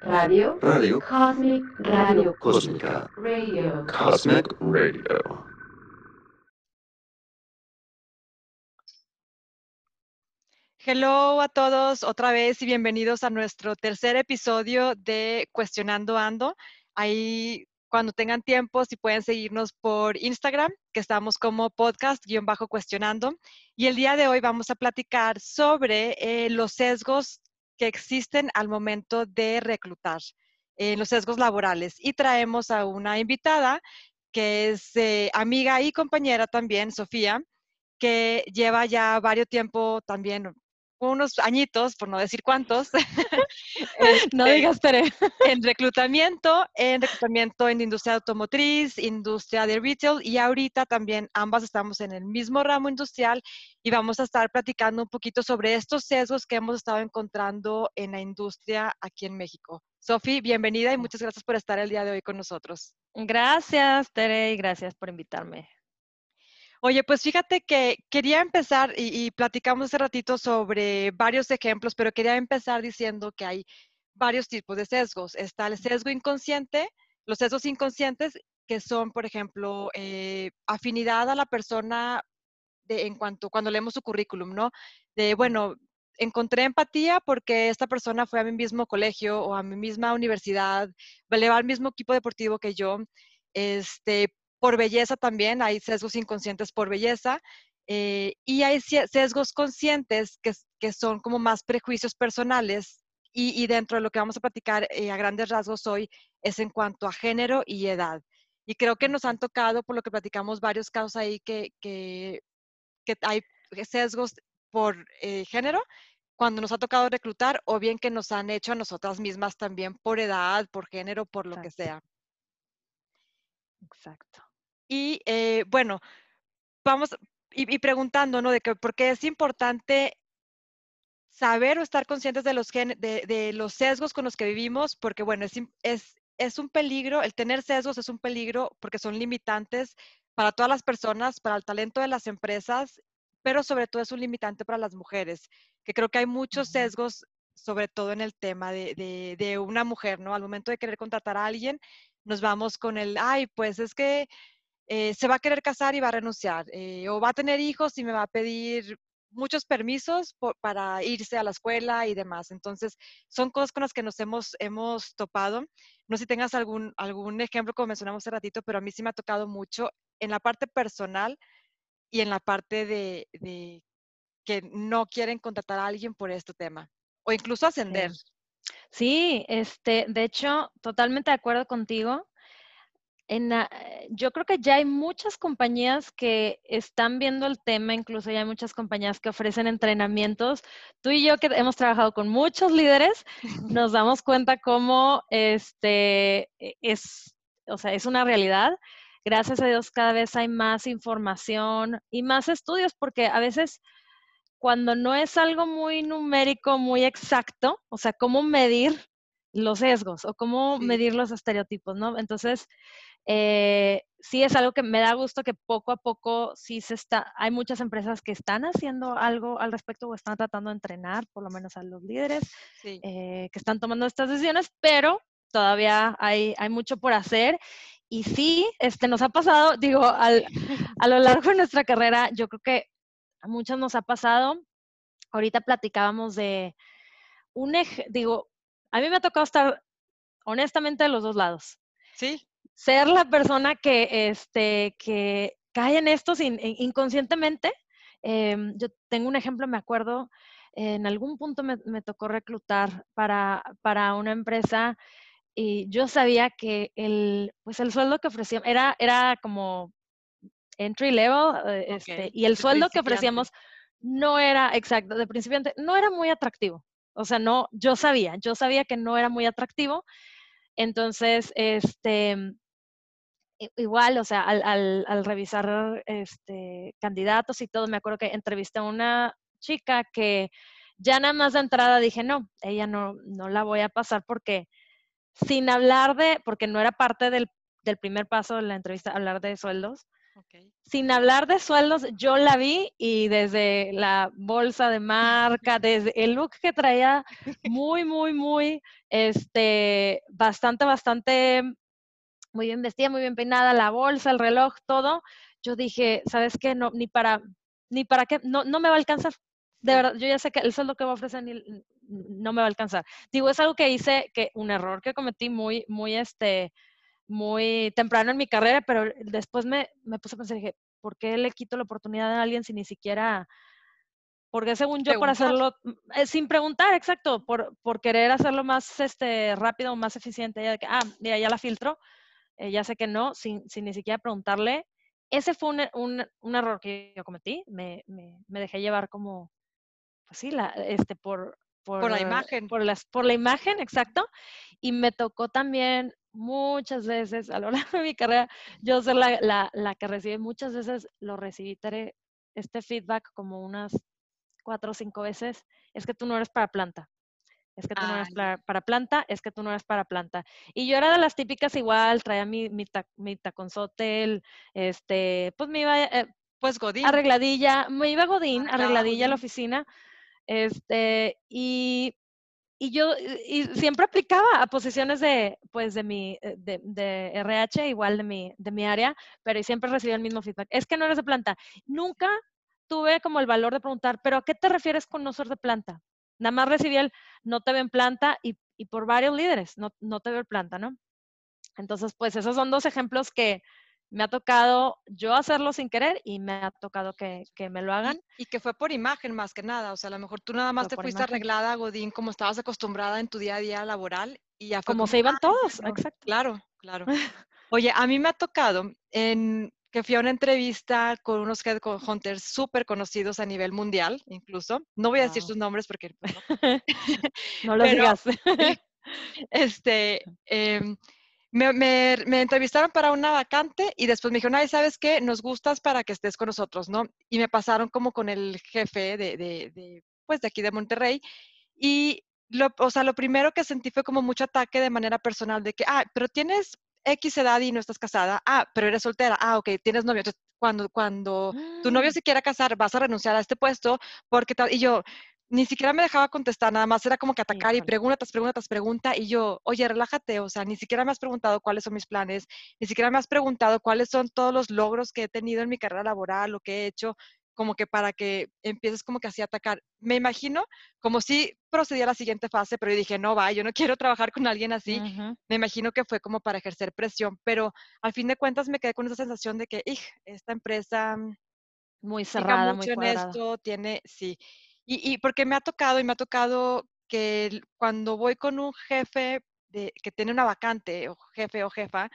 Radio. Radio. Cosmic Radio. Cósmica. Radio. Cosmic Radio. Hello a todos otra vez y bienvenidos a nuestro tercer episodio de Cuestionando Ando. Ahí cuando tengan tiempo, si pueden seguirnos por Instagram, que estamos como podcast-cuestionando. Y el día de hoy vamos a platicar sobre eh, los sesgos que existen al momento de reclutar, eh, los sesgos laborales. Y traemos a una invitada que es eh, amiga y compañera también, Sofía, que lleva ya varios tiempo también, unos añitos, por no decir cuántos, No este, digas Tere. en reclutamiento, en reclutamiento en industria automotriz, industria de retail y ahorita también ambas estamos en el mismo ramo industrial y vamos a estar platicando un poquito sobre estos sesgos que hemos estado encontrando en la industria aquí en México. Sofi, bienvenida y muchas gracias por estar el día de hoy con nosotros. Gracias, Tere, y gracias por invitarme. Oye, pues fíjate que quería empezar y, y platicamos hace ratito sobre varios ejemplos, pero quería empezar diciendo que hay varios tipos de sesgos. Está el sesgo inconsciente, los sesgos inconscientes que son, por ejemplo, eh, afinidad a la persona de, en cuanto cuando leemos su currículum, ¿no? De, bueno, encontré empatía porque esta persona fue a mi mismo colegio o a mi misma universidad, le va al mismo equipo deportivo que yo. Este, por belleza también, hay sesgos inconscientes por belleza. eh, y hay sesgos conscientes que, son como más prejuicios personales y, y dentro de lo que vamos a platicar eh, a grandes rasgos hoy es en cuanto a género y edad. Y creo que nos han tocado, por lo que platicamos, varios casos ahí que, que, que hay sesgos por eh, género cuando nos ha tocado reclutar o bien que nos han hecho a nosotras mismas también por edad, por género, por lo que sea. Exacto. Y eh, bueno, vamos y, y preguntando, ¿no? De que por qué es importante saber o estar conscientes de los, gen- de, de los sesgos con los que vivimos, porque bueno, es, es, es un peligro, el tener sesgos es un peligro porque son limitantes para todas las personas, para el talento de las empresas, pero sobre todo es un limitante para las mujeres, que creo que hay muchos sesgos, sobre todo en el tema de, de, de una mujer, ¿no? Al momento de querer contratar a alguien, nos vamos con el, ay, pues es que eh, se va a querer casar y va a renunciar, eh, o va a tener hijos y me va a pedir muchos permisos para irse a la escuela y demás. Entonces, son cosas con las que nos hemos, hemos topado. No sé si tengas algún, algún ejemplo, como mencionamos hace ratito, pero a mí sí me ha tocado mucho en la parte personal y en la parte de, de que no quieren contratar a alguien por este tema, o incluso ascender. Sí. Sí, este, de hecho, totalmente de acuerdo contigo. En eh, yo creo que ya hay muchas compañías que están viendo el tema, incluso ya hay muchas compañías que ofrecen entrenamientos. Tú y yo que hemos trabajado con muchos líderes, nos damos cuenta cómo este e- es, o sea, es una realidad. Gracias a Dios cada vez hay más información y más estudios, porque a veces cuando no es algo muy numérico, muy exacto, o sea, cómo medir los sesgos o cómo medir los estereotipos, ¿no? Entonces, eh, sí es algo que me da gusto que poco a poco sí se está, hay muchas empresas que están haciendo algo al respecto o están tratando de entrenar por lo menos a los líderes Sí. eh, que están tomando estas decisiones, pero todavía hay, hay mucho por hacer. Y sí, este, nos ha pasado, digo, al, a lo largo de nuestra carrera, yo creo que a muchas nos ha pasado. Ahorita platicábamos de un, ej- digo, a mí me ha tocado estar honestamente de los dos lados. Sí, Ser la persona que, este, que cae en esto sin, in- inconscientemente. Em, yo tengo un ejemplo, me acuerdo, en algún punto me, me tocó reclutar para, para una empresa y yo sabía que el, pues el sueldo que ofrecían era, era como entry level eh, Ok, este, y el de sueldo que ofrecíamos no era exacto, de principiante, no era muy atractivo. O sea, no, yo sabía, yo sabía que no era muy atractivo. Entonces, este, igual, o sea, al, al- al revisar este, candidatos y todo, me acuerdo que entrevisté a una chica que ya nada más de entrada dije, no, ella no, no la voy a pasar porque sin hablar de, porque no era parte del, del primer paso de la entrevista, hablar de sueldos, sin hablar de sueldos, yo la vi y desde la bolsa de marca, desde el look que traía, muy, muy, muy, este, bastante, bastante, muy bien vestida, muy bien peinada, la bolsa, el reloj, todo. Yo dije, ¿sabes qué? No, ni para, ni para qué, no, no me va a alcanzar. De verdad, yo ya sé que el sueldo que me ofrecen ni- n- no me va a alcanzar. Digo, es algo que hice, que un error que cometí muy, muy, este, muy temprano en mi carrera, pero después me, me puse a pensar, dije, ¿por qué le quito la oportunidad a alguien si ni siquiera, porque según yo por Preguntar. hacerlo, mm, eh, sin preguntar, exacto, por, por querer hacerlo más este, rápido, más eficiente, ya de que, ah, mira, ya la filtro, eh, ya sé que no, sin, sin ni siquiera preguntarle. Ese fue un, un, un error que yo cometí, me, me, me dejé llevar como, pues sí, la, este, por, Por la por- imagen. Por, las, por la imagen, exacto. Y me tocó también muchas veces a lo largo de mi carrera, yo ser la, la, la que recibe, muchas veces lo recibí, este feedback como unas cuatro o cinco veces, es que tú no eres para planta. Es que tú no eres para, para planta, es que tú no eres para planta. Y yo era de las típicas igual, traía mi, mi, ta- mi taconzote, el, este, pues me iba eh, Pues Godín. arregladilla, me iba Godín, Arreglada arregladilla a la oficina, este, y, y yo y, siempre aplicaba a posiciones de, pues, de mi, eh, de, de RH, igual de mi, de mi área, pero siempre recibía el mismo feedback. Es que no eres de planta. Nunca tuve como el valor de preguntar, pero ¿a qué te refieres con no ser de planta? Nada más recibí el no te veo en planta y, y por varios líderes, no, no te veo en planta, ¿no? Entonces, pues esos son dos ejemplos que me ha tocado yo hacerlo sin querer y me ha tocado que, que me lo hagan. Y, y que fue por imagen más que nada. O sea, a lo mejor tú nada más Fue te fuiste imagen. arreglada, Godín, como estabas acostumbrada en tu día a día laboral y ya fue Como se iban "Ay, todos, bueno". exacto. Claro, claro. Oye, a mí me ha tocado en que fui a una entrevista con unos headhunters súper conocidos a nivel mundial, incluso. No voy a decir Guau. sus nombres porque pues, no. No lo Pero- digas. este, em, me, me- me entrevistaron para una vacante y después me dijeron, ay, ¿sabes qué? Nos gustas para que estés con nosotros, ¿no? Y me pasaron como con el jefe de, de, de, pues, de aquí de Monterrey. Y, lo, o sea, lo primero que sentí fue como mucho ataque de manera personal, de que, ah, pero tienes X edad y no estás casada. Ah, pero eres soltera. Ah, ok, tienes novio. Entonces, cuando, cuando tu novio Mm, se quiera casar, vas a renunciar a este puesto porque tal. Y yo, ni siquiera me dejaba contestar, nada más era como que atacar y Híjole. pregunta tras pregunta tras pregunta. Y yo, oye, relájate, o sea, ni siquiera me has preguntado cuáles son mis planes, ni siquiera me has preguntado cuáles son todos los logros que he tenido en mi carrera laboral, lo que he hecho, como que para que empieces como que así a atacar. Me imagino como si procedía a la siguiente fase, pero yo dije, no va, yo no quiero trabajar con alguien así. Me imagino que fue como para ejercer presión, pero al fin de cuentas me quedé con esa sensación de que, "Ij, esta empresa mm, Muy cerrada, muy mucho en cuadrada. esto, tiene, sí. Y, y porque me ha tocado, y me ha tocado que cuando voy con un jefe de, que tiene una vacante, o jefe o jefa,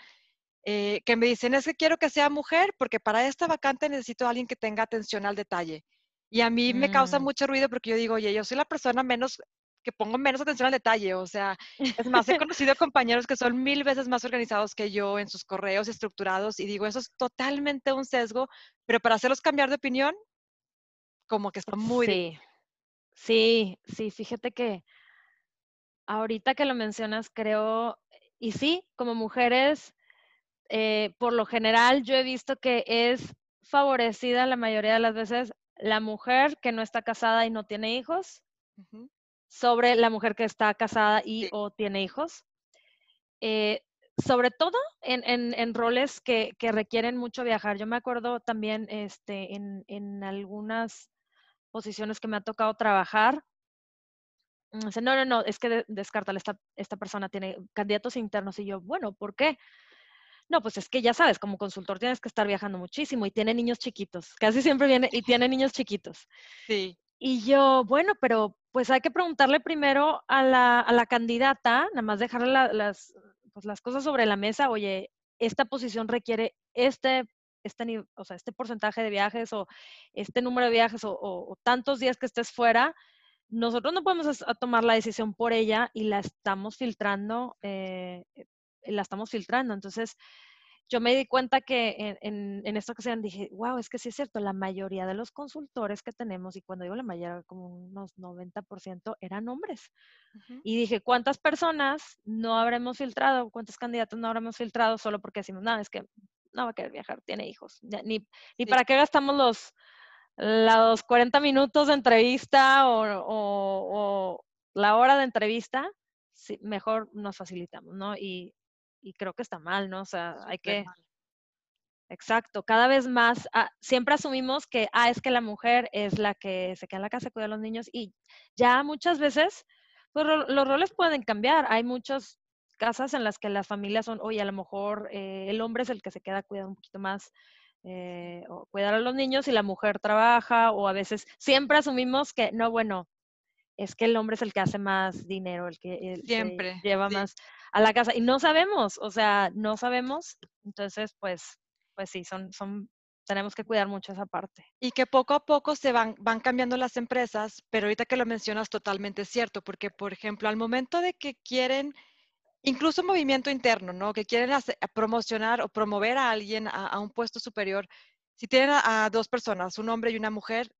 eh, que me dicen, es que quiero que sea mujer, porque para esta vacante necesito a alguien que tenga atención al detalle. Y a mí me causa Mm, mucho ruido porque yo digo, oye, yo soy la persona menos, que pongo menos atención al detalle, o sea, es más, he conocido compañeros que son mil veces más organizados que yo en sus correos estructurados y digo, eso es totalmente un sesgo, pero para hacerlos cambiar de opinión, como que está muy. Sí, sí, sí, fíjate que ahorita que lo mencionas, creo, y sí, como mujeres, eh, por lo general yo he visto que es favorecida la mayoría de las veces la mujer que no está casada y no tiene hijos sobre la mujer que está casada y Sí. o tiene hijos. Eh, sobre todo en, en- en roles que, que requieren mucho viajar. Yo me acuerdo también este, en, en algunas posiciones que me ha tocado trabajar. dice, no, no, no, es que de- descártala, esta, esta persona tiene candidatos internos. Y yo, bueno, ¿por qué? No, pues es que ya sabes, como consultor tienes que estar viajando muchísimo y tiene niños chiquitos. Casi siempre viene y tiene niños chiquitos. Sí, Y yo, bueno, pero pues hay que preguntarle primero a la, a la candidata, nada más dejarle la- las, pues, las cosas sobre la mesa, oye, esta posición requiere este, este, o sea, este porcentaje de viajes o este número de viajes o, o- o tantos días que estés fuera. Nosotros no podemos a tomar la decisión por ella y la estamos filtrando, eh, la estamos filtrando. Entonces, yo me di cuenta que en, en, en esta ocasión dije, wow, es que sí es cierto, la mayoría de los consultores que tenemos, y cuando digo la mayoría, como unos 90% eran hombres. ujú. Y dije, ¿cuántas personas no habremos filtrado? ¿Cuántos candidatos no habremos filtrado solo porque decimos, no, es que no va a querer viajar, tiene hijos. Ni, ni para qué gastamos los, los 40 minutos de entrevista o, la hora de entrevista, mejor nos facilitamos, ¿no? Y, creo que está mal, ¿no? O sea, hay que... Exacto, cada vez más, ah, siempre asumimos que, ah, es que la mujer es la que se queda en la casa, cuida a los niños y ya muchas veces, pues los roles pueden cambiar. Hay muchas casas en las que las familias son, oye, a lo mejor eh, el hombre es el que se queda cuidando un poquito más eh, o cuidar a los niños y la mujer trabaja o a veces siempre asumimos que no, bueno, es que el hombre es el que hace más dinero, el que, siempre, lleva más a la casa y no sabemos, o sea, no sabemos, entonces pues, pues sí, son, son, tenemos que cuidar mucho esa parte. Y que poco a poco se van, van cambiando las empresas, pero ahorita que lo mencionas totalmente cierto, porque por ejemplo, al momento de que quieren incluso movimiento interno, ¿no? Que quieren promocionar o promover a alguien a, un puesto superior. Si tienen a, dos personas, un hombre y una mujer,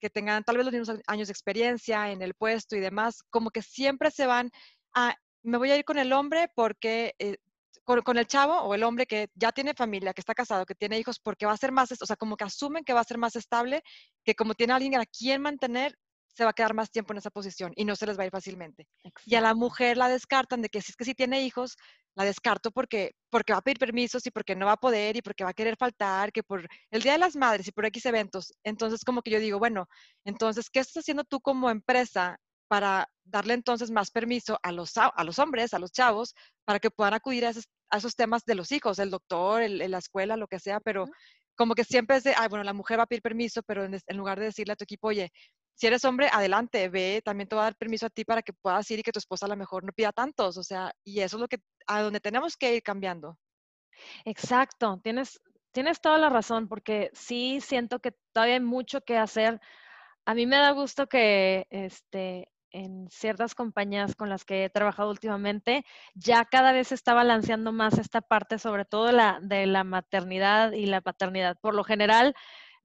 que tengan tal vez los mismos años de experiencia en el puesto y demás, como que siempre se van a, me voy a ir con el hombre porque, eh, con, el chavo o el hombre que ya tiene familia, que está casado, que tiene hijos, porque va a ser más, o sea, como que asumen que va a ser más estable, que como tiene alguien a quien mantener, se va a quedar más tiempo en esa posición y no se les va a ir fácilmente. Y a la mujer la descartan de que si es que si tiene hijos, la descarto porque, porque va a pedir permisos y porque no va a poder y porque va a querer faltar, que por el Día de las Madres y por X eventos. Entonces, como que yo digo, bueno, entonces, ¿qué estás haciendo tú como empresa para darle entonces más permiso a los, a los hombres, a los chavos, para que puedan acudir a esos, temas de los hijos, el doctor, el, la escuela, lo que sea, pero como que siempre es de, ay, bueno, la mujer va a pedir permiso, pero en, en lugar de decirle a tu equipo, oye, si eres hombre, adelante, ve, también te va a dar permiso a ti para que puedas ir y que tu esposa a lo mejor no pida tantos, o sea, y eso es lo que, a donde tenemos que ir cambiando. Exacto, tienes, tienes toda la razón, porque sí siento que todavía hay mucho que hacer. A mí me da gusto que este, en ciertas compañías con las que he trabajado últimamente, ya cada vez se está balanceando más esta parte, sobre todo la, de la maternidad y la paternidad. Por lo general,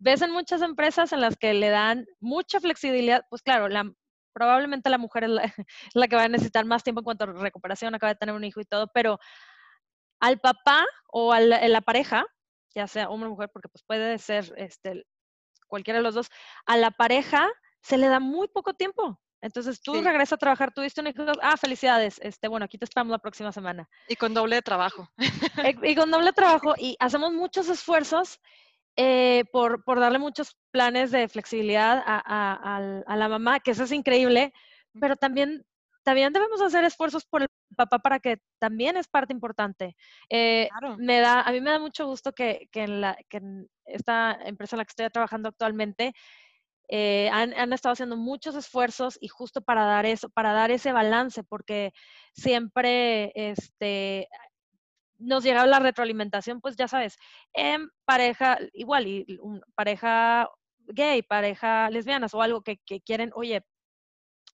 ves en muchas empresas en las que le dan mucha flexibilidad, pues claro, la, probablemente la mujer es la, que va a necesitar más tiempo en cuanto a recuperación, acaba de tener un hijo y todo, pero al papá o a la, pareja, ya sea hombre o mujer, porque pues puede ser este, cualquiera de los dos, a la pareja se le da muy poco tiempo. Entonces tú regresas a trabajar, tuviste un hijo, ah, felicidades, este, bueno, aquí te esperamos la próxima semana. Y con doble de trabajo. y con doble trabajo y hacemos muchos esfuerzos eh, por, por, darle muchos planes de flexibilidad a, a, la mamá, que eso es increíble, pero también, también debemos hacer esfuerzos por el papá para que también es parte importante. Eh, me da, a mí me da mucho gusto que, que, en la, que en esta empresa en la que estoy trabajando actualmente, eh, han, han, estado haciendo muchos esfuerzos y justo para dar eso, para dar ese balance, porque siempre este, nos llega la retroalimentación, pues ya sabes, en pareja, igual, y pareja gay, pareja lesbianas o algo que, quieren, oye,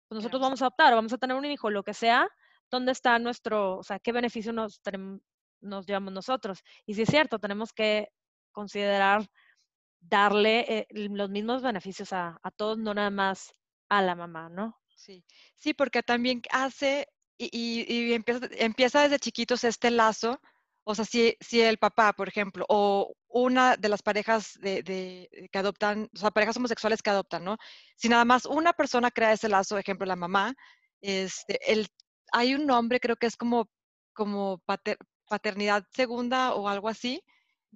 pues nosotros vamos a adoptar o vamos a tener un hijo, lo que sea, ¿dónde está nuestro, o sea, qué beneficio nos, nos llevamos nosotros? Y si es cierto, tenemos que considerar darle eh, los mismos beneficios a, todos, no nada más a la mamá, ¿no? Sí, sí, porque también hace y, y, empieza, empieza, desde chiquitos este lazo o sea, si, si el papá, por ejemplo, o una de las parejas de, que adoptan, o sea, parejas homosexuales que adoptan, ¿no? Si nada más una persona crea ese lazo, ejemplo, la mamá, este, el, hay un nombre, creo que es como, como paternidad segunda o algo así.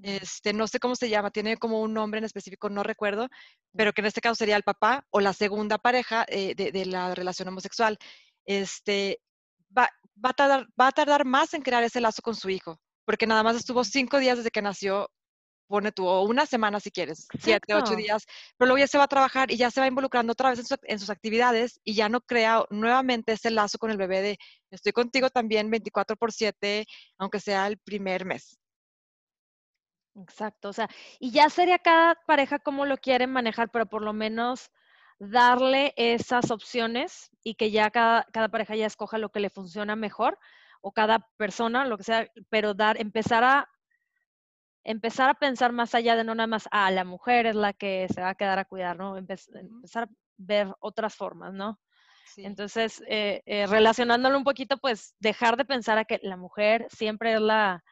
Este, no sé cómo se llama, tiene como un nombre en específico, no recuerdo, pero que en este caso sería el papá o la segunda pareja eh, de, de, la relación homosexual. Este, va, va, a tardar, va a tardar más en crear ese lazo con su hijo porque nada más estuvo cinco días desde que nació, pone tú, o una semana si quieres, siete, ocho días, pero luego ya se va a trabajar y ya se va involucrando otra vez en, sus actividades y ya no crea nuevamente ese lazo con el bebé de estoy contigo también 24 por 7, aunque sea el primer mes. Exacto, o sea, y ya sería cada pareja como lo quieren manejar, pero por lo menos darle esas opciones y que ya cada, cada pareja ya escoja lo que le funciona mejor o cada persona, lo que sea, pero dar, empezar a empezar a pensar más allá de no nada más, ah, la mujer es la que se va a quedar a cuidar, ¿no? empezar a ver otras formas, ¿no? Entonces, eh, eh, relacionándolo un poquito, pues dejar de pensar a que la mujer siempre es la,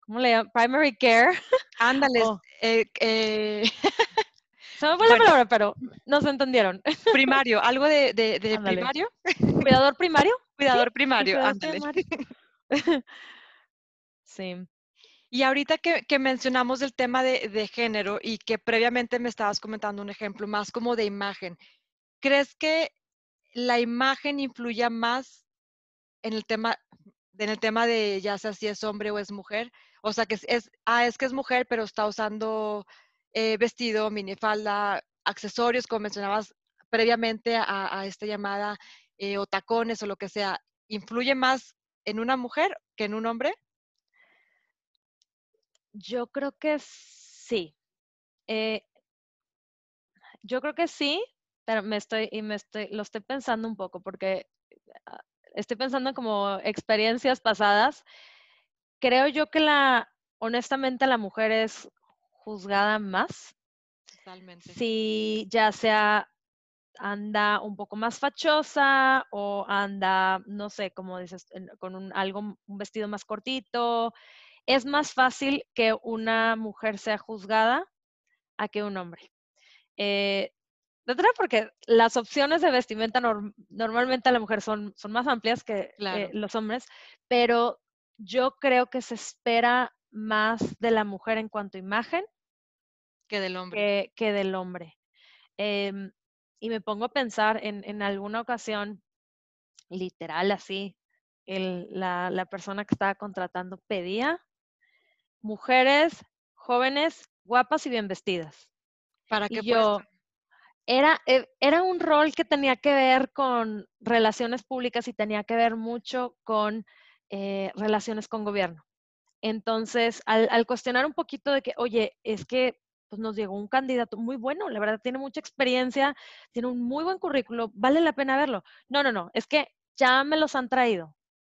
¿cómo le llaman? Primary care. Ándale, Oh. eh, eh, Se me fue la palabra, pero no se entendieron. primario, algo de, de- de Ándale. primario, ¿Cuidador primario? cuidador primario, cuidador ándale. primario. Sí. Y ahorita que, que mencionamos el tema de, de género y que previamente me estabas comentando un ejemplo más como de imagen, ¿crees que la imagen influya más en el tema, en el tema de ya sea si es hombre o es mujer? O sea, que es, es- ah, es que es mujer, pero está usando eh, vestido, minifalda, accesorios, como mencionabas previamente a, esta llamada, eh, o tacones o lo que sea, ¿influye más en una mujer que en un hombre? Yo creo que sí. Eh, yo creo que sí, pero me estoy, y me estoy, lo estoy pensando un poco porque ah, estoy pensando como experiencias pasadas. Creo yo que la, honestamente, la mujer es juzgada más Totalmente. si ya sea anda un poco más fachosa o anda, no sé, como dices, con un, algo, un vestido más cortito. Es más fácil que una mujer sea juzgada a que un hombre. Eh, de otra porque las opciones de vestimenta norm- normalmente a la mujer son, son más amplias que eh, los hombres, pero yo creo que se espera más de la mujer en cuanto a imagen que del hombre. que, que del hombre. Em, y me pongo a pensar en, en alguna ocasión, literal así, el- la, la persona que estaba contratando pedía mujeres jóvenes, guapas y bien vestidas. ¿Para Y qué yo, puesto? era, eh, era un rol que tenía que ver con relaciones públicas y tenía que ver mucho con eh, relaciones con gobierno. Entonces, al, cuestionar un poquito de que, oye, es que pues, nos llegó un candidato muy bueno, la verdad tiene mucha experiencia, tiene un muy buen currículo, vale la pena verlo. No, no, no, es que ya me los han traído.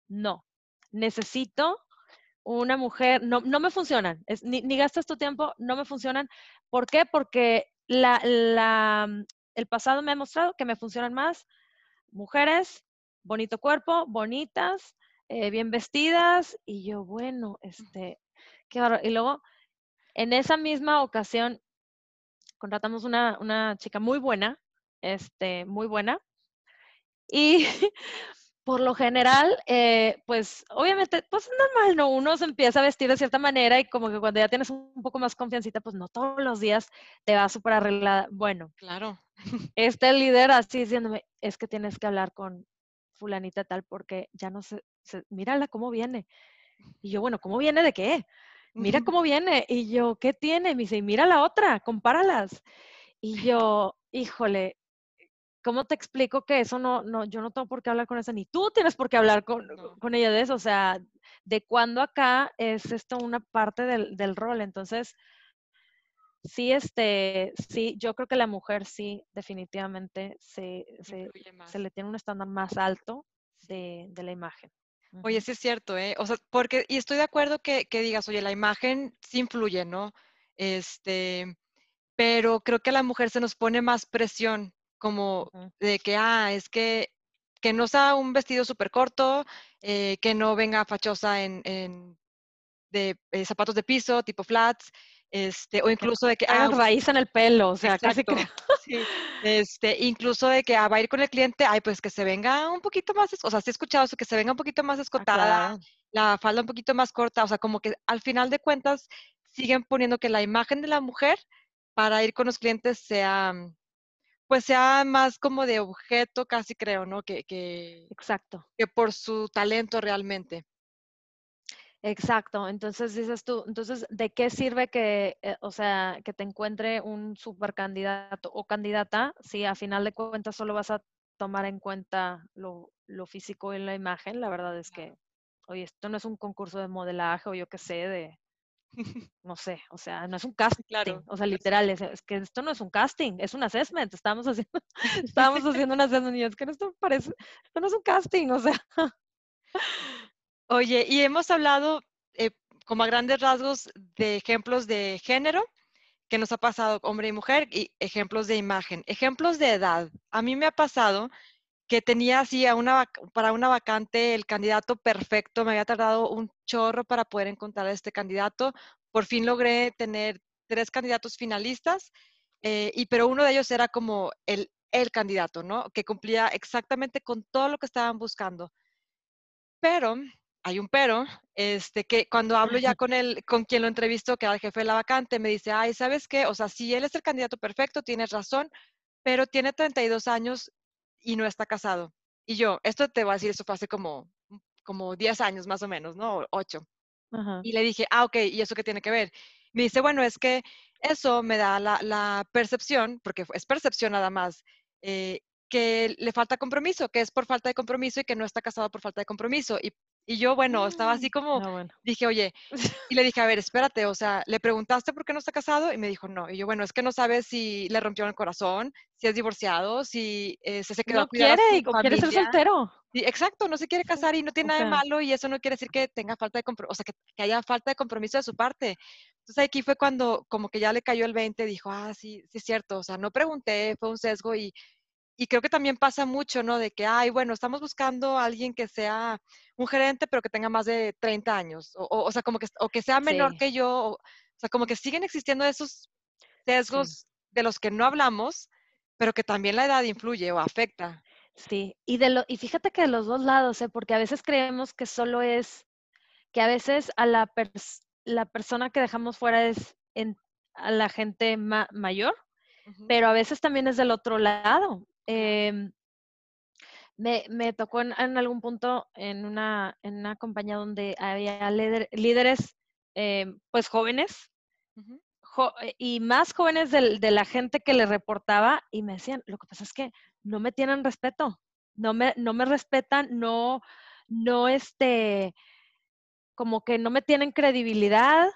No, necesito una mujer, no, no me funcionan, es- ni, ni gastas tu tiempo, no me funcionan. ¿Por qué? Porque la, la, mm, el pasado me ha mostrado que me funcionan más mujeres, bonito cuerpo, bonitas, eh, bien vestidas, y yo, bueno, este, qué bárbaro. Y luego, en esa misma ocasión, contratamos una, una chica muy buena, este, muy buena, y por lo general, eh, pues obviamente, pues es normal, ¿no? Uno se empieza a vestir de cierta manera y como que cuando ya tienes un poco más confiancita, pues no todos los días te vas súper arreglada. Bueno, Claro. este líder así diciéndome, es que tienes que hablar con fulanita tal porque ya no sé, mírala cómo viene. Y yo, bueno, ¿cómo viene de qué? Mira cómo viene. Y yo, ¿qué tiene? Me dice, "Y mira la otra, compáralas. Y yo, híjole, ¿cómo te explico que eso no, no, yo no tengo por qué hablar con esa, ni tú tienes por qué hablar con, No. con ella de eso? O sea, ¿de cuándo acá es esto una parte del, del rol? Entonces, sí, este, sí, yo creo que la mujer sí, definitivamente se, se, le tiene un estándar más alto de, de la imagen. Oye, sí es cierto, ¿eh? O sea, porque, y estoy de acuerdo que, que digas, oye, la imagen sí influye, ¿no? Este, pero creo que a la mujer se nos pone más presión, como de que, ah, es que, que no sea un vestido súper corto, eh, que no venga fachosa en, en de eh, zapatos de piso, tipo flats, este, o incluso de que, ah, Traigan raíz en el pelo, o sea, casi creo. sí, este, incluso de que ah, va a ir con el cliente, ay, pues que se venga un poquito más, o sea, sí he escuchado eso, que se venga un poquito más Ah, escotada, la falda un poquito más corta, o sea, como que al final de cuentas siguen poniendo que la imagen de la mujer para ir con los clientes sea, pues sea más como de objeto, casi creo, ¿no? Que, que, Exacto. que por su talento realmente. Exacto, entonces dices tú, entonces, ¿de qué sirve que, eh, o sea, que te encuentre un super candidato o candidata si a final de cuentas solo vas a tomar en cuenta lo, lo físico y la imagen? La verdad es que, oye, esto no es un concurso de modelaje o yo qué sé, de, no sé, o sea, no es un casting, Claro, o sea, literal, es, es que esto no es un casting, es un assessment, estamos haciendo, estábamos haciendo un assessment y es que esto parece, esto no es un casting, o sea, Oye, y hemos hablado eh, como a grandes rasgos de ejemplos de género que nos ha pasado hombre y mujer y ejemplos de imagen, ejemplos de edad. A mí me ha pasado que tenía así a una, para una vacante el candidato perfecto. Me había tardado un chorro para poder encontrar a este candidato. Por fin logré tener tres candidatos finalistas, eh, y, pero uno de ellos era como el, el candidato, ¿no? Que cumplía exactamente con todo lo que estaban buscando. Pero, hay un pero, este, que cuando hablo ya con él, con quien lo entrevisto, que era el jefe de la vacante, me dice, ay, ¿sabes qué? O sea, sí, él es el candidato perfecto, tienes razón, pero tiene 32 años y no está casado. Y yo, esto te voy a decir, eso fue hace como, como 10 años más o menos, ¿no? O 8. Ajá. Y le dije, ah, ok, ¿y eso qué tiene que ver? Me dice, bueno, es que eso me da la, la percepción, porque es percepción nada más, eh, que le falta compromiso, que es por falta de compromiso y que no está casado por falta de compromiso. Y, y yo, bueno, estaba así como, Ah, bueno. dije, oye, y le dije, a ver, espérate, o sea, ¿le preguntaste por qué no está casado? Y me dijo, no. Y yo, bueno, es que no sabes si le rompió el corazón, si es divorciado, si eh, se, se quedó No cuidar a quiere, su quiere ser soltero. Sí, exacto, no se quiere casar y no tiene o nada de sea. malo y eso no quiere decir que tenga falta de compromiso, o sea, que, que haya falta de compromiso de su parte. Entonces aquí fue cuando como que ya le cayó el 20, dijo, ah, sí, sí es cierto, o sea, no pregunté, fue un sesgo y, y creo que también pasa mucho, ¿no? De que, ay, bueno, estamos buscando a alguien que sea un gerente, pero que tenga más de 30 años, o, o, o sea, como que, o que sea menor Sí. que yo, o, o sea, como que siguen existiendo esos Sí. sesgos de los que no hablamos, pero que también la edad influye o afecta. Sí, y de lo, y fíjate que de los dos lados, ¿eh? porque a veces creemos que solo es, que a veces a la, pers- la persona que dejamos fuera es en- a la gente ma- mayor, pero a veces también es del otro lado. Em, me, me tocó en, en algún punto en una, en una compañía donde había líder- líderes em, pues jóvenes jo- eh, y más jóvenes del- de la gente que le reportaba y me decían, lo que pasa es que no me tienen respeto, no me, no me respetan, no, no este, como que no me tienen credibilidad,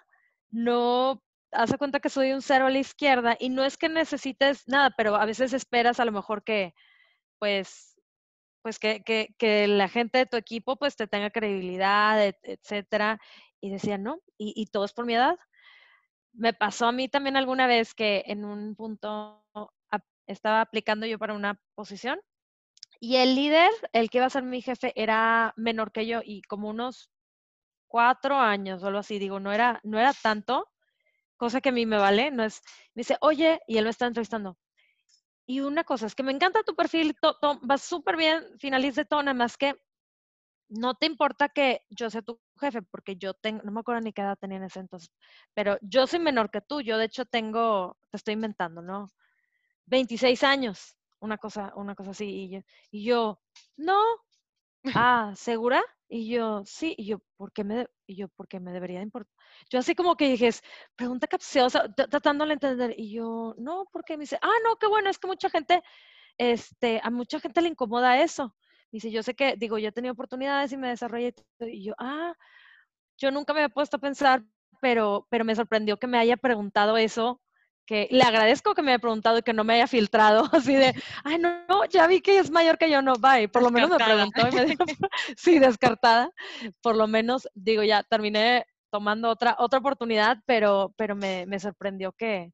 no, hace cuenta que soy un cero a la izquierda y no es que necesites nada, pero a veces esperas a lo mejor que, pues, pues que, que, que la gente de tu equipo pues te tenga credibilidad, et- etcétera. Y decían, no, y, todo es por mi edad. Me pasó a mí también alguna vez que en un punto estaba aplicando yo para una posición y el líder, el que iba a ser mi jefe, era menor que yo y como unos cuatro años o algo así. Digo, no era, no era tanto, cosa que a mí me vale. No es, me dice, oye, y él me está entrevistando. Y una cosa es que me encanta tu perfil, to, to- vas súper bien, finalice todo, nada más que no te importa que yo sea tu jefe, porque yo tengo, no me acuerdo ni qué edad tenía en ese entonces, pero yo soy menor que tú, yo de hecho tengo, te estoy inventando, ¿no? 26 años, una cosa, una cosa así, y yo, y yo no, ah, ¿segura? Y yo, sí, y yo, ¿por qué me, y yo, ¿por qué me debería importar? Yo así como que dije, es pregunta capciosa, tra- tratándole de entender, y yo, no, porque me dice, ah, no, qué bueno, es que mucha gente, este, a mucha gente le incomoda eso. Dice, yo sé que, digo, yo he tenido oportunidades y me desarrollé, y todo", y yo, ah, yo nunca me había puesto a pensar, pero, pero me sorprendió que me haya preguntado eso, que le agradezco que me haya preguntado y que no me haya filtrado así de, ay, no, no, ya vi que es mayor que yo, no, bye. Por lo menos me Descartada. preguntó y me dijo, sí, descartada. Por lo menos, digo, ya terminé tomando otra, otra oportunidad, pero, pero me, me sorprendió que,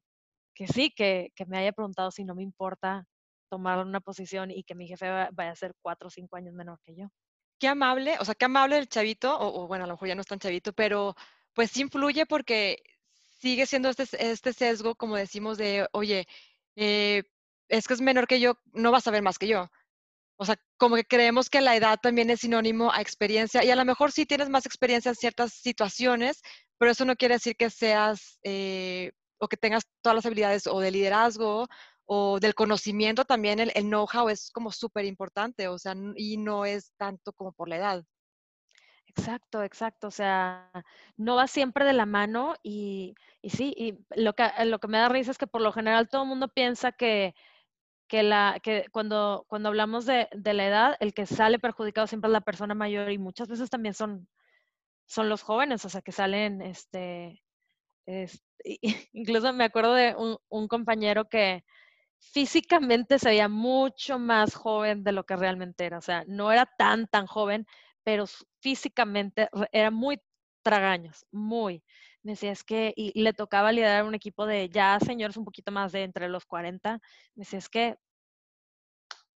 que sí, que, que me haya preguntado si no me importa tomar una posición y que mi jefe va- vaya a ser cuatro o cinco años menor que yo. Qué amable, o sea, qué amable el chavito, o, o bueno, a lo mejor ya no es tan chavito, pero pues influye porque sigue siendo este, este sesgo, como decimos, de, oye, eh, es que es menor que yo, no vas a ver más que yo. O sea, como que creemos que la edad también es sinónimo a experiencia y a lo mejor sí tienes más experiencia en ciertas situaciones, pero eso no quiere decir que seas eh, o que tengas todas las habilidades o de liderazgo o del conocimiento también. El, el know-how es como súper importante, o sea, y no es tanto como por la edad. Exacto, exacto. O sea, no va siempre de la mano y, y sí, y lo que, lo que me da risa es que por lo general todo el mundo piensa que, que, la, que cuando, cuando hablamos de, de la edad, el que sale perjudicado siempre es la persona mayor y muchas veces también son, son los jóvenes, o sea, que salen, este, es- y- incluso me acuerdo de un, un compañero que físicamente se veía mucho más joven de lo que realmente era, o sea, no era tan, tan joven, pero físicamente era muy tragaños, muy. Me decía, es que, y le tocaba liderar un equipo de ya señores un poquito más de entre los 40, me decía, es que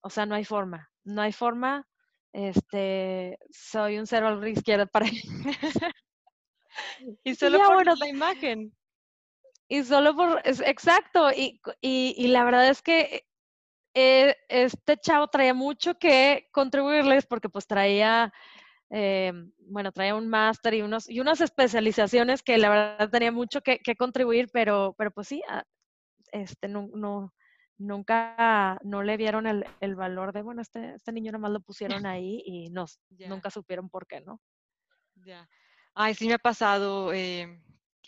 O sea, no hay forma, no hay forma. Este, soy un cero a la izquierda para y solo ya, por bueno, la imagen. Y solo por, es- exacto, y, y la verdad es que eh, este chavo traía mucho que contribuirles porque pues traía, eh, bueno, traía un máster y, unos, y unas especializaciones que la verdad tenía mucho que, que contribuir, pero, pero pues sí, ah, este, no, no, nunca, no le vieron el, el valor de, bueno, este, este niño nomás lo pusieron ahí y nos, Ya. nunca supieron por qué, ¿no? Ya. Ay, sí me ha pasado eh,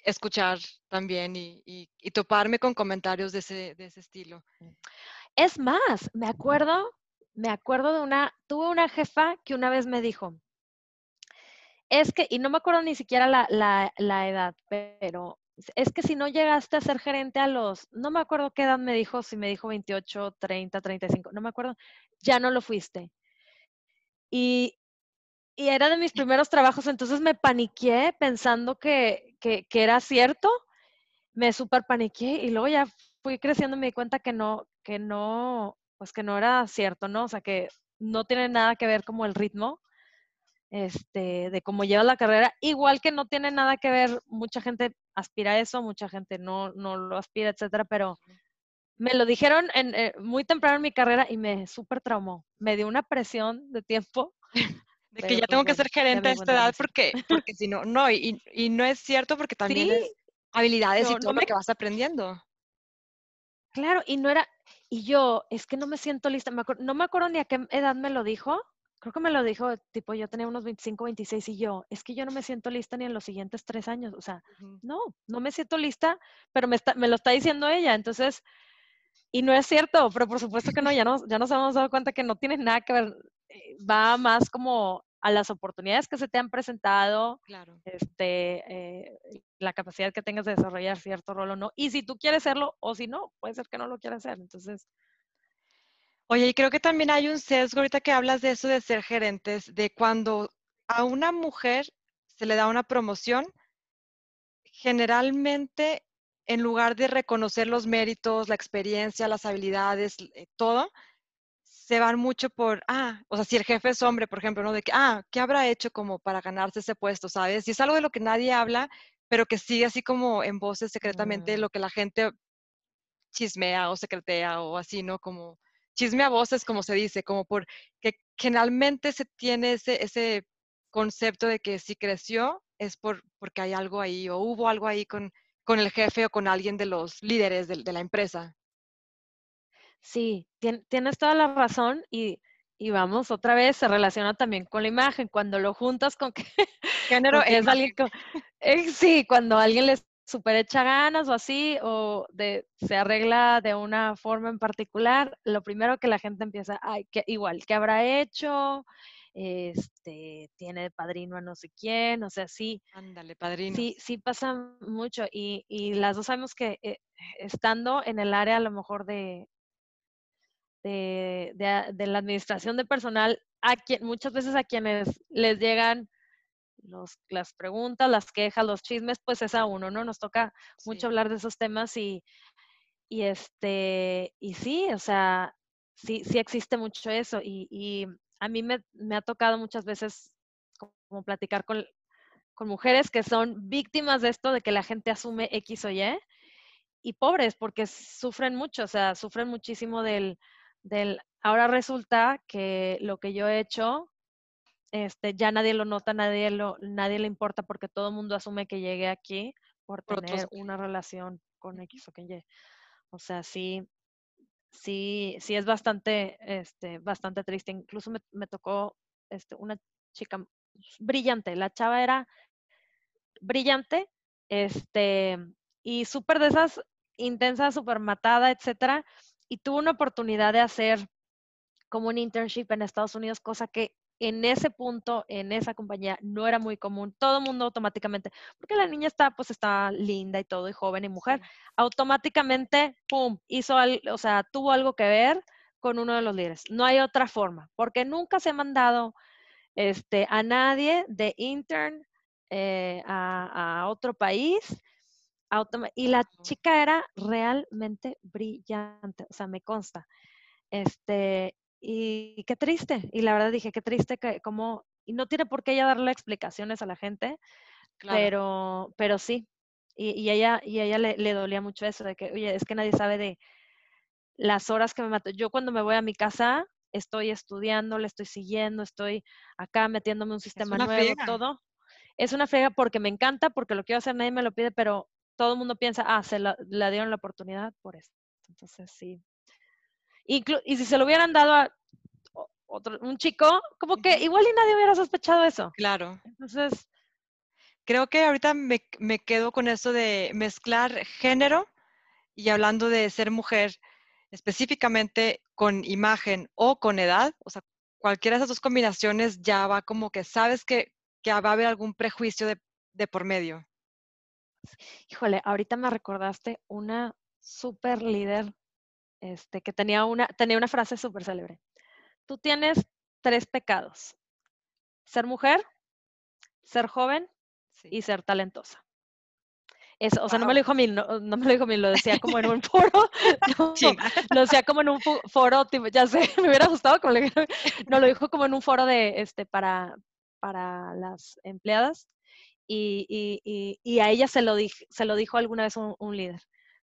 escuchar también y, y- y toparme con comentarios de ese, de ese estilo. Es más, me acuerdo, me acuerdo de una, tuve una jefa que una vez me dijo, es que, y no me acuerdo ni siquiera la, la, la edad, pero es que si no llegaste a ser gerente a los, no me acuerdo qué edad me dijo, si me dijo 28, 30, 35, no me acuerdo, ya no lo fuiste. Y, y era de mis primeros trabajos, entonces me paniqué pensando que, que, que era cierto, me super paniqué y luego ya fui creciendo y me di cuenta que no, que no, pues que no era cierto, ¿no? O sea, que no tiene nada que ver como el ritmo, este, de cómo llevas la carrera, igual que no tiene nada que ver, mucha gente aspira a eso, mucha gente no, no lo aspira, etcétera, pero me lo dijeron en, eh, muy temprano en mi carrera y me súper traumó, me dio una presión de tiempo. De que ya pues, tengo que ser gerente a esta edad porque, porque si no, no, y, y no es cierto porque también Sí, es habilidades no, y no todo lo que vas aprendiendo. Claro, y no era, y yo, es que no me siento lista, me acuer- no me acuerdo ni a qué edad me lo dijo, creo que me lo dijo, tipo, yo tenía unos 25, 26 y yo, es que yo no me siento lista ni en los siguientes tres años, o sea, Ujú. no, no me siento lista, pero me, está, me lo está diciendo ella, entonces, y no es cierto, pero por supuesto que no, ya nos, ya nos hemos dado cuenta que no tiene nada que ver, eh, va más como a las oportunidades que se te han presentado, Claro. este, eh, la capacidad que tengas de desarrollar cierto rol o no. Y si tú quieres serlo o si no, puede ser que no lo quieras hacer. Entonces, Oye, y creo que también hay un sesgo ahorita que hablas de eso de ser gerentes, de cuando a una mujer se le da una promoción, generalmente en lugar de reconocer los méritos, la experiencia, las habilidades, eh, todo, se van mucho por, ah, o sea, si el jefe es hombre, por ejemplo, ¿no? De que, ah, ¿qué habrá hecho como para ganarse ese puesto, sabes? Y es algo de lo que nadie habla, pero que sigue así como en voces secretamente lo que la gente chismea o secretea o así, ¿no? Como chisme a voces, como se dice, como por que generalmente se tiene ese, ese concepto de que si creció es por, porque hay algo ahí o hubo algo ahí con, con el jefe o con alguien de los líderes de, de la empresa. sí, tien- tienes toda la razón y, y vamos, otra vez se relaciona también con la imagen. Cuando lo juntas con que, Género con es alguien, co- eh, sí, cuando alguien les super echa ganas o así, o de, se arregla de una forma en particular, lo primero que la gente empieza, ay, que, igual, ¿qué habrá hecho? Este, tiene padrino a no sé quién, o sea, sí, Ándale, padrino. sí, sí pasa mucho y, y las dos sabemos que eh, estando en el área a lo mejor de, de, de la administración de personal, a quien, muchas veces a quienes les llegan los, las preguntas, las quejas, los chismes, pues es a uno, ¿no? Nos toca mucho Sí. hablar de esos temas y, y este, y sí, o sea, sí, sí existe mucho eso y, y a mí me, me ha tocado muchas veces como platicar con, con mujeres que son víctimas de esto, de que la gente asume X o Y, y pobres, porque sufren mucho, o sea, sufren muchísimo del, del, ahora resulta que lo que yo he hecho, este, ya nadie lo nota, nadie, lo, nadie le importa, porque todo el mundo asume que llegué aquí por tener una relación con X o con Y. O sea, sí, sí, sí es bastante, este, bastante triste. Incluso me, me tocó este, una chica brillante. La chava era brillante, este, y súper de esas intensas, súper matada, etcétera. Y tuvo una oportunidad de hacer como un internship en Estados Unidos, cosa que en ese punto, en esa compañía, no era muy común. Todo el mundo automáticamente, porque la niña está, pues está linda y todo, y joven y mujer, automáticamente, pum, hizo, al, o sea, tuvo algo que ver con uno de los líderes. No hay otra forma, porque nunca se ha mandado este, a nadie de intern eh, a, a otro país. Y la chica era realmente brillante, o sea, me consta. Este, y qué triste. Y la verdad dije, qué triste que como, y no tiene por qué ella darle explicaciones a la gente, Claro. pero, pero sí. Y, y ella, y ella le, le dolía mucho eso, de que, oye, es que nadie sabe de las horas que me mato. Yo cuando me voy a mi casa, estoy estudiando, le estoy siguiendo, estoy acá metiéndome un sistema nuevo, friega. todo. Es una frega porque me encanta, porque lo quiero hacer, nadie me lo pide, pero todo el mundo piensa, ah, se la, la dieron la oportunidad por eso. Entonces, sí. Inclu- y si se lo hubieran dado a otro, un chico, como que igual y nadie hubiera sospechado eso. Claro. Entonces, Creo que ahorita me, me quedo con eso de mezclar género y hablando de ser mujer específicamente con imagen o con edad, o sea, cualquiera de esas dos combinaciones ya va como que sabes que, que va a haber algún prejuicio de, de por medio. híjole, ahorita me recordaste una super líder este, que tenía una, tenía una frase súper célebre. Tú tienes tres pecados. Ser mujer, ser joven Sí. y ser talentosa. Eso, o sea, no me lo dijo a mí, no, no me lo dijo a mí, lo decía como en un foro, no, lo decía como en un foro, tipo, ya sé, me hubiera gustado, como le no, lo dijo como en un foro de, este, para, para las empleadas y, y, y, y a ella se lo, dij- se lo dijo alguna vez un, un líder.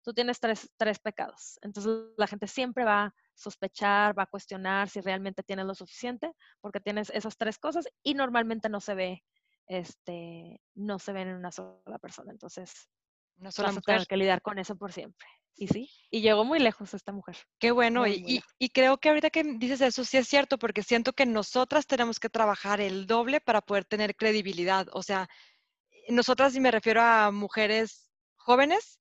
Tú tienes tres, tres pecados. Entonces la gente siempre va a sospechar, va a cuestionar si realmente tienes lo suficiente, porque tienes esas tres cosas y normalmente no se ve, este, no se ven en una sola persona. Entonces vas a tener mujer. que lidiar con eso por siempre. Y sí, y llegó muy lejos esta mujer. Qué bueno. Muy, y, muy y creo que ahorita que dices eso sí es cierto, porque siento que nosotras tenemos que trabajar el doble para poder tener credibilidad. O sea, nosotras, y me refiero a mujeres jóvenes,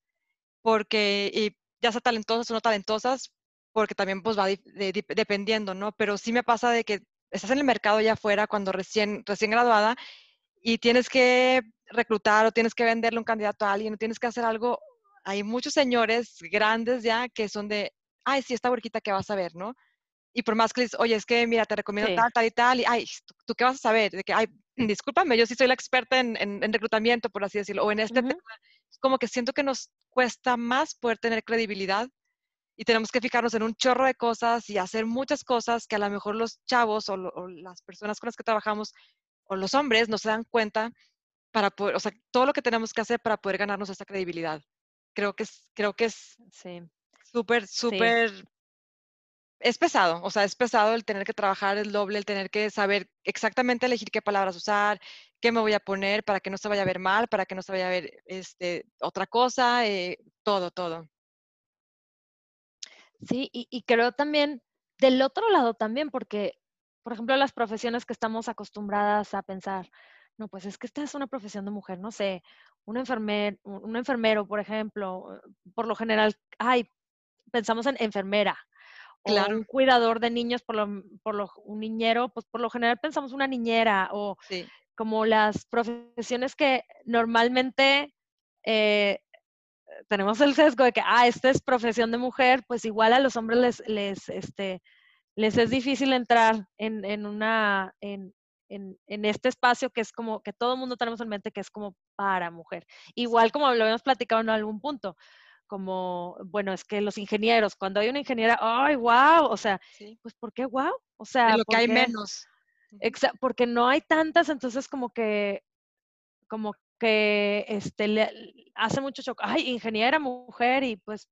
porque y ya sea talentosas o no talentosas, porque también pues va de- di- dependiendo, ¿no? Pero sí me pasa de que estás en el mercado ya afuera cuando recién, recién graduada y tienes que reclutar o tienes que venderle un candidato a alguien o tienes que hacer algo. Hay muchos señores grandes ya que son de, ay, sí, esta huerquita que vas a ver, ¿no? Y por más que les, oye, es que mira, te recomiendo Sí. tal, tal y tal, y ay, ¿tú, tú qué vas a saber? De que, ay, discúlpame, yo sí soy la experta en, en- en reclutamiento, por así decirlo, o en este Ujú. tema. Como que siento que nos cuesta más poder tener credibilidad y tenemos que fijarnos en un chorro de cosas y hacer muchas cosas que a lo mejor los chavos o, lo- o las personas con las que trabajamos o los hombres no se dan cuenta para poder, o sea, todo lo que tenemos que hacer para poder ganarnos esa credibilidad. Creo que es, creo que es Sí. súper, súper, es pesado, o sea, es pesado el tener que trabajar el doble, el tener que saber exactamente elegir qué palabras usar, qué me voy a poner para que no se vaya a ver mal, para que no se vaya a ver este, otra cosa, eh, todo, todo. Sí, y, creo también, del otro lado también, porque, por ejemplo, las profesiones que estamos acostumbradas a pensar, no, pues es que esta es una profesión de mujer, no sé, un enfermer, un enfermero, por ejemplo, por lo general, ay, pensamos en enfermera, o un cuidador de niños, por lo, por lo, un niñero, pues por lo general pensamos una niñera, o sí, como las profesiones que normalmente eh, tenemos el sesgo de que, ah, esta es profesión de mujer, pues igual a los hombres les, les, este, les es difícil entrar en, en una, en, en, en este espacio que es como, que todo el mundo tenemos en mente que es como para mujer. Igual como lo habíamos platicado en algún punto, como, bueno, es que los ingenieros, cuando hay una ingeniera, ay, wow, o sea, sí. pues ¿por qué wow? O De sea, lo que hay menos. Porque no hay tantas, entonces como que, como que, este, le, hace mucho shock, ay, ingeniera mujer y pues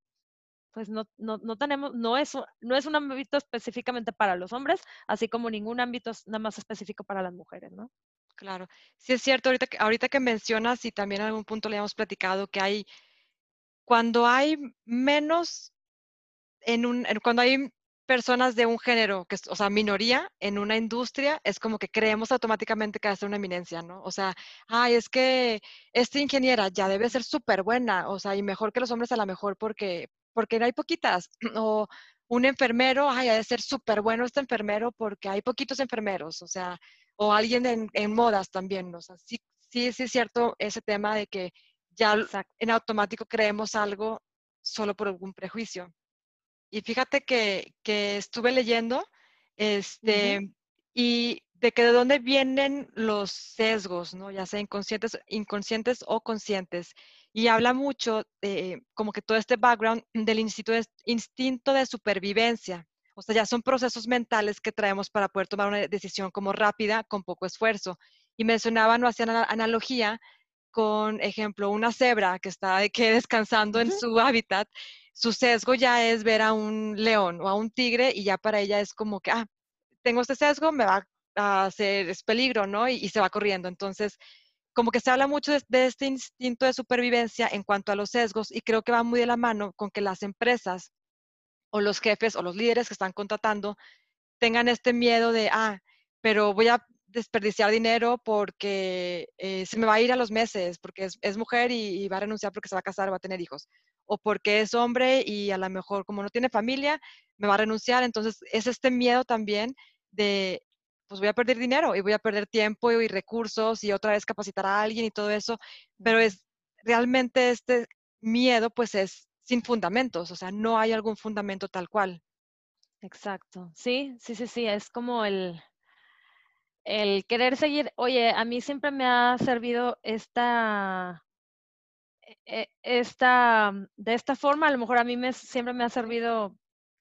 pues no, no, no tenemos, no es, un- no es un ámbito específicamente para los hombres, así como ningún ámbito es nada más específico para las mujeres, ¿no? Claro, sí es cierto, ahorita que, ahorita que mencionas y también en algún punto le hemos platicado que hay, cuando hay menos en un, cuando hay personas de un género, que o sea, minoría en una industria, es como que creemos automáticamente que va a ser una eminencia, ¿no? O sea, ay, es que esta ingeniera ya debe ser súper buena, o sea, y mejor que los hombres a lo mejor porque, porque hay poquitas, o un enfermero, ay, ha de ser súper bueno este enfermero porque hay poquitos enfermeros, o sea, o alguien en, en modas también, o sea, sí, sí, sí es cierto ese tema de que ya Exacto. en automático creemos algo solo por algún prejuicio. Y fíjate que, que estuve leyendo, este, y de que de dónde vienen los sesgos, ¿no? Ya sea inconscientes, inconscientes o conscientes. Y habla mucho de como que todo este background del instinto de, instinto de supervivencia. O sea, ya son procesos mentales que traemos para poder tomar una decisión como rápida, con poco esfuerzo. Y mencionaban o hacían analogía con, ejemplo, una cebra que está que descansando en su hábitat, su sesgo ya es ver a un león o a un tigre y ya para ella es como que, ah, tengo este sesgo, me va a hacer, es peligro, ¿no? Y, se va corriendo. Entonces, como que se habla mucho de, este instinto de supervivencia en cuanto a los sesgos y creo que va muy de la mano con que las empresas o los jefes o los líderes que están contratando tengan este miedo de, ah, pero voy a desperdiciar dinero porque eh, se me va a ir a los meses, porque es, mujer y, va a renunciar porque se va a casar, va a tener hijos, o porque es hombre y a lo mejor como no tiene familia, me va a renunciar. Entonces es este miedo también de, pues voy a perder dinero y voy a perder tiempo y, recursos y otra vez capacitar a alguien y todo eso, pero es realmente este miedo pues es sin fundamentos, o sea, no hay algún fundamento tal cual. Exacto, sí, sí, sí, sí, es como el, el querer seguir, oye, a mí siempre me ha servido esta, e, esta, de esta forma, a lo mejor a mí me, siempre me ha servido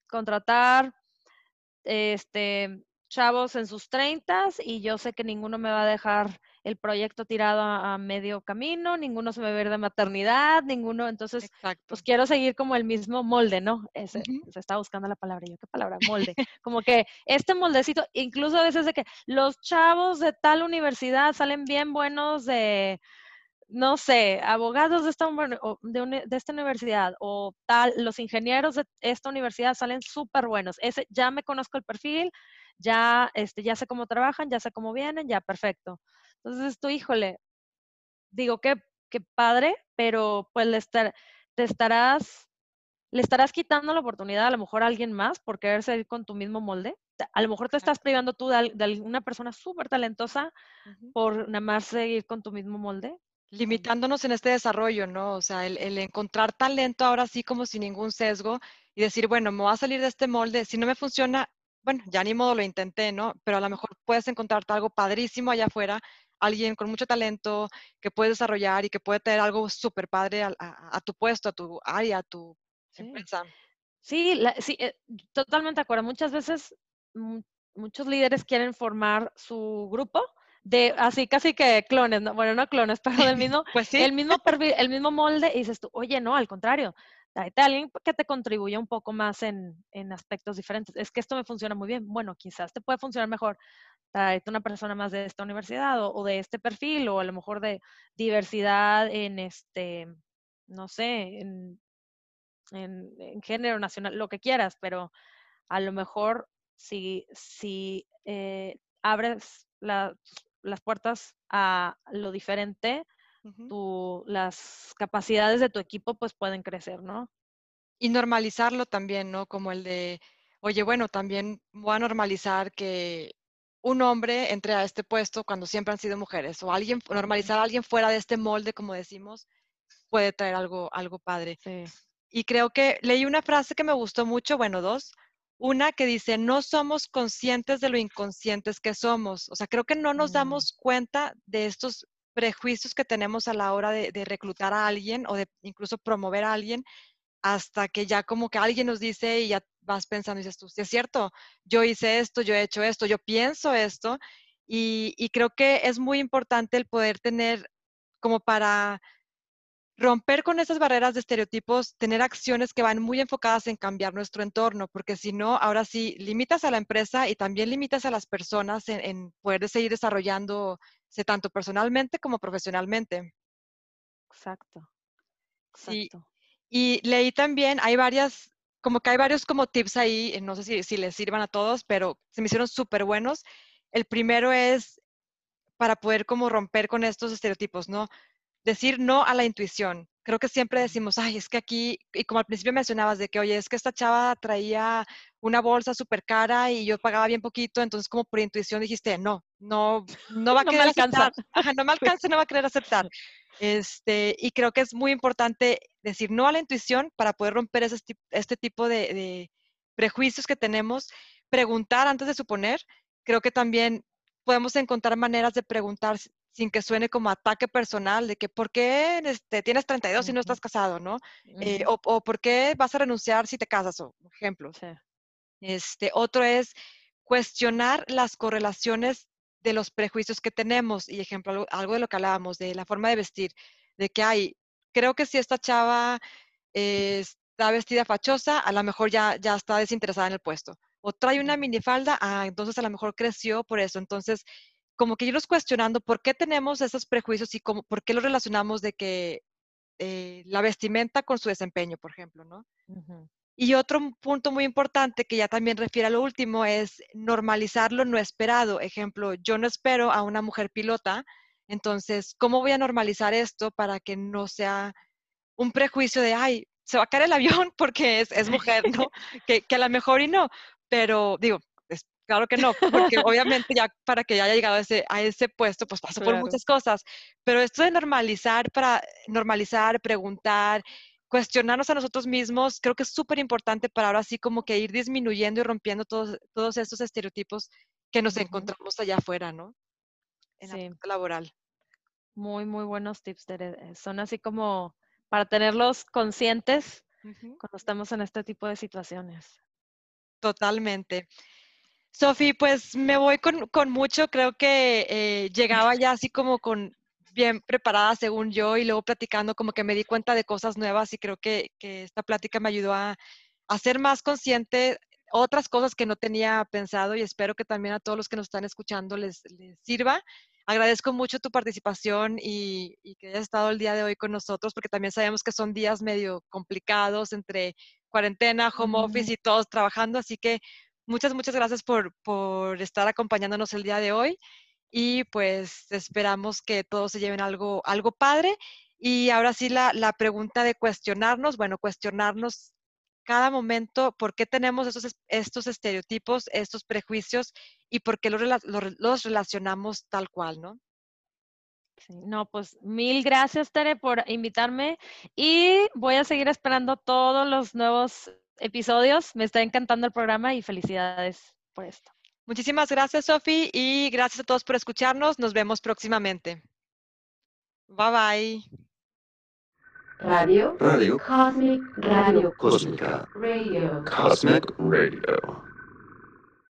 contratar, este, chavos en sus treintas y yo sé que ninguno me va a dejar el proyecto tirado a, medio camino, ninguno se me va a de maternidad, ninguno, entonces, pues quiero seguir como el mismo molde, ¿no? Se está buscando la palabra, yo, ¿qué palabra? Molde. como que este moldecito, incluso a veces de que los chavos de tal universidad salen bien buenos de, no sé, abogados de esta, de, de esta universidad o tal, los ingenieros de esta universidad salen súper buenos. Ese, ya me conozco el perfil, ya, este, ya sé cómo trabajan, ya sé cómo vienen, ya perfecto. Entonces tú, híjole, digo que qué padre, pero pues le te estarás, le estarás quitando la oportunidad a lo mejor a alguien más por querer seguir con tu mismo molde. A lo mejor te estás privando tú de, de una persona súper talentosa por nada más seguir con tu mismo molde. Limitándonos en este desarrollo, ¿no? O sea, el, el, encontrar talento ahora sí como sin ningún sesgo y decir, bueno, me voy a salir de este molde, si no me funciona, bueno, ya ni modo lo intenté, ¿no? Pero a lo mejor puedes encontrarte algo padrísimo allá afuera, alguien con mucho talento que puedes desarrollar y que puede tener algo súper padre a, tu puesto, a tu área, a tu empresa. Sí, sí eh, totalmente de acuerdo. Muchas veces muchos líderes quieren formar su grupo de así casi que clones, ¿no? bueno, no clones, pero del mismo, pues sí. el mismo perfil, el mismo molde, y dices tú, oye, no, al contrario, tráete a alguien que te contribuya un poco más en, en, aspectos diferentes. Es que esto me funciona muy bien. Bueno, quizás te puede funcionar mejor tráete una persona más de esta universidad o, de este perfil o a lo mejor de diversidad en este, no sé, en, en, género nacional, lo que quieras, pero a lo mejor si, si eh, abres las puertas a lo diferente, las capacidades de tu equipo pues pueden crecer, ¿no? Y normalizarlo también, ¿no? Como el de, oye, bueno, también voy a normalizar que un hombre entre a este puesto cuando siempre han sido mujeres o alguien, normalizar a alguien fuera de este molde, como decimos, puede traer algo, algo padre. Y creo que leí una frase que me gustó mucho, bueno, dos. Una que dice, no somos conscientes de lo inconscientes que somos. O sea, creo que no nos mm. damos cuenta de estos prejuicios que tenemos a la hora de, reclutar a alguien o de incluso promover a alguien hasta que ya como que alguien nos dice y ya vas pensando y dices tú, sí es cierto, yo hice esto, yo he hecho esto, yo pienso esto y, y creo que es muy importante el poder tener como para romper con esas barreras de estereotipos, tener acciones que van muy enfocadas en cambiar nuestro entorno, porque si no, ahora sí, limitas a la empresa y también limitas a las personas en, en poder seguir desarrollándose tanto personalmente como profesionalmente. Exacto. Exacto. Y leí también, hay varias, como que hay varios como tips ahí, no sé si, si les sirvan a todos, pero se me hicieron súper buenos. El primero es para poder como romper con estos estereotipos, ¿no? Decir no a la intuición. Creo que siempre decimos, ay, es que aquí, y como al principio mencionabas de que, oye, es que esta chava traía una bolsa súper cara y yo pagaba bien poquito, entonces como por intuición dijiste, no, no, no va a querer aceptar. no me alcanza, no va a querer aceptar. Este, y creo que es muy importante decir no a la intuición para poder romper ese, este tipo de, prejuicios que tenemos, preguntar antes de suponer. Creo que también podemos encontrar maneras de preguntar sin que suene como ataque personal, de que ¿por qué este, tienes 32 y no estás casado, no? Eh, o, o, ¿por qué vas a renunciar si te casas? O ejemplo. Este, otro es cuestionar las correlaciones de los prejuicios que tenemos. Y ejemplo, algo, algo de lo que hablábamos, de la forma de vestir, de que hay, creo que si esta chava eh, está vestida fachosa, a lo mejor ya, ya está desinteresada en el puesto. O trae una minifalda, ah, entonces a lo mejor creció por eso. Entonces, como que irnos cuestionando por qué tenemos esos prejuicios y cómo, por qué los relacionamos de que eh, la vestimenta con su desempeño, por ejemplo, ¿no? Y otro punto muy importante que ya también refiere a lo último es normalizar lo no esperado. Ejemplo, yo no espero a una mujer pilota, entonces, ¿cómo voy a normalizar esto para que no sea un prejuicio de, ay, se va a caer el avión porque es, es mujer, ¿no? que, que a lo mejor y no, pero digo, Claro que no, porque obviamente ya para que haya llegado a ese, a ese puesto, pues pasó por muchas cosas. Pero esto de normalizar, para normalizar, preguntar, cuestionarnos a nosotros mismos, creo que es súper importante para ahora sí como que ir disminuyendo y rompiendo todos, todos estos estereotipos que nos encontramos allá afuera, ¿no? En sí. la laboral. Muy, muy buenos tips, Tere. Son así como para tenerlos conscientes cuando estamos en este tipo de situaciones. Totalmente. Sofi, pues me voy con, con mucho, creo que eh, llegaba ya así como con bien preparada según yo y luego platicando como que me di cuenta de cosas nuevas y creo que, que esta plática me ayudó a, a, ser más consciente otras cosas que no tenía pensado y espero que también a todos los que nos están escuchando les, les sirva. Agradezco mucho tu participación y, y, que hayas estado el día de hoy con nosotros porque también sabemos que son días medio complicados entre cuarentena, home office y todos trabajando, así que Muchas, muchas gracias por, por estar acompañándonos el día de hoy y pues esperamos que todos se lleven algo, algo padre. Y ahora sí la, la pregunta de cuestionarnos, bueno, cuestionarnos cada momento por qué tenemos esos, estos estereotipos, estos prejuicios y por qué los, los relacionamos tal cual, ¿no? Sí, no, pues mil gracias, Tere, por invitarme y voy a seguir esperando todos los nuevos episodios. Me está encantando el programa y felicidades por esto. Muchísimas gracias, Sofi, y gracias a todos por escucharnos. Nos vemos próximamente. Bye bye. Radio. Radio. Cosmic Radio. Cósmica. Radio. Cosmic Radio.